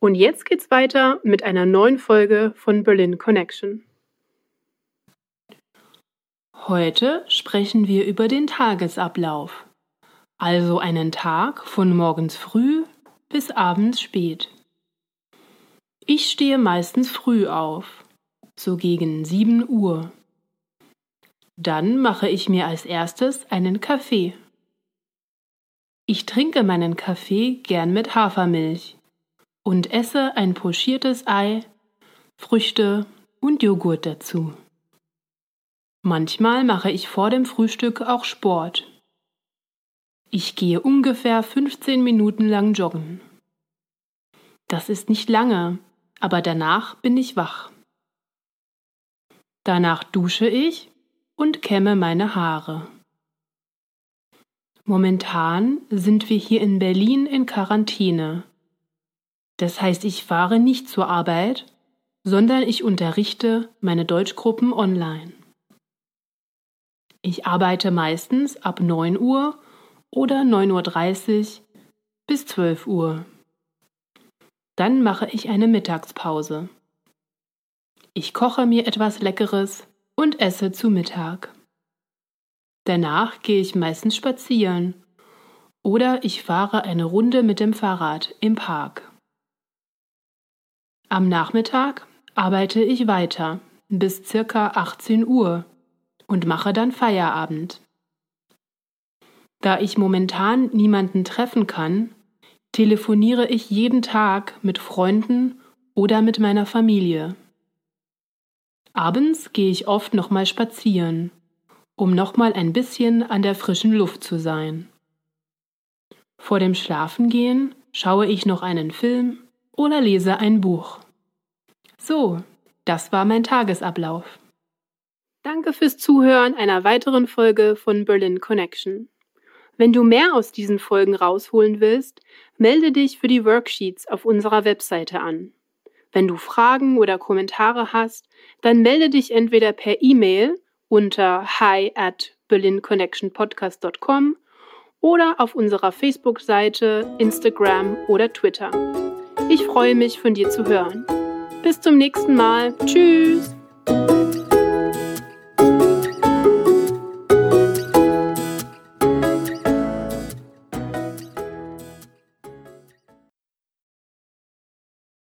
Und jetzt geht's weiter mit einer neuen Folge von Berlin Connection. Heute sprechen wir über den Tagesablauf, also einen Tag von morgens früh bis abends spät. Ich stehe meistens früh auf, so gegen 7 Uhr. Dann mache ich mir als erstes einen Kaffee. Ich trinke meinen Kaffee gern mit Hafermilch und esse ein pochiertes Ei, Früchte und Joghurt dazu. Manchmal mache ich vor dem Frühstück auch Sport. Ich gehe ungefähr 15 Minuten lang joggen. Das ist nicht lange, aber danach bin ich wach. Danach dusche ich und kämme meine Haare. Momentan sind wir hier in Berlin in Quarantäne. Das heißt, ich fahre nicht zur Arbeit, sondern ich unterrichte meine Deutschgruppen online. Ich arbeite meistens ab 9 Uhr oder 9.30 Uhr bis 12 Uhr. Dann mache ich eine Mittagspause. Ich koche mir etwas Leckeres und esse zu Mittag. Danach gehe ich meistens spazieren oder ich fahre eine Runde mit dem Fahrrad im Park. Am Nachmittag arbeite ich weiter bis circa 18 Uhr und mache dann Feierabend. Da ich momentan niemanden treffen kann, telefoniere ich jeden Tag mit Freunden oder mit meiner Familie. Abends gehe ich oft nochmal spazieren, um nochmal ein bisschen an der frischen Luft zu sein. Vor dem Schlafengehen schaue ich noch einen Film oder lese ein Buch. So, das war mein Tagesablauf. Danke fürs Zuhören einer weiteren Folge von Berlin Connection. Wenn du mehr aus diesen Folgen rausholen willst, melde dich für die Worksheets auf unserer Webseite an. Wenn du Fragen oder Kommentare hast, dann melde dich entweder per E-Mail unter hi at berlinconnectionpodcast.com oder auf unserer Facebook-Seite, Instagram oder Twitter. Ich freue mich, von dir zu hören. Bis zum nächsten Mal. Tschüss!